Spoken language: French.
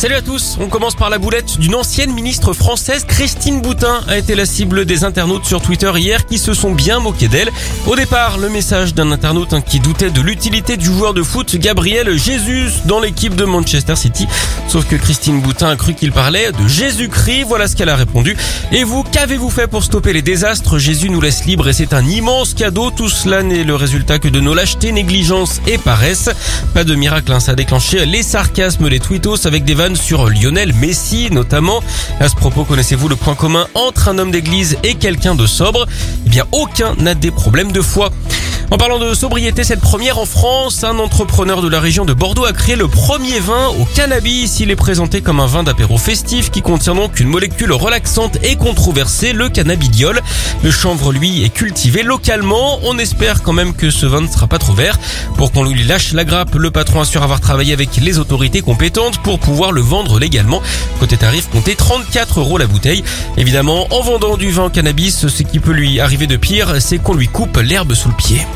Salut à tous, on commence par la boulette d'une ancienne ministre française, Christine Boutin, a été la cible des internautes sur Twitter hier qui se sont bien moqués d'elle. Au départ, le message d'un internaute hein, qui doutait de l'utilité du joueur de foot Gabriel Jesus dans l'équipe de Manchester City. Sauf que Christine Boutin a cru qu'il parlait de Jésus-Christ, voilà ce qu'elle a répondu. Et vous, qu'avez-vous fait pour stopper les désastres? Jésus nous laisse libre et c'est un immense cadeau. Tout cela n'est le résultat que de nos lâchetés, négligence et paresse. Pas de miracle, hein, ça a déclenché les sarcasmes, les tweetos avec des vannes sur Lionel Messi notamment. À ce propos, connaissez-vous le point commun entre un homme d'église et quelqu'un de sobre? Eh bien, aucun n'a des problèmes de foi. En parlant de sobriété, cette première en France, un entrepreneur de la région de Bordeaux a créé le premier vin au cannabis. Il est présenté comme un vin d'apéro festif qui contient donc une molécule relaxante et controversée, le cannabidiol. Le chanvre, lui, est cultivé localement. On espère quand même que ce vin ne sera pas trop vert. Pour qu'on lui lâche la grappe, le patron assure avoir travaillé avec les autorités compétentes pour pouvoir le vendre légalement. Côté tarif, comptez 34 euros la bouteille. Évidemment, en vendant du vin cannabis, ce qui peut lui arriver de pire, c'est qu'on lui coupe l'herbe sous le pied.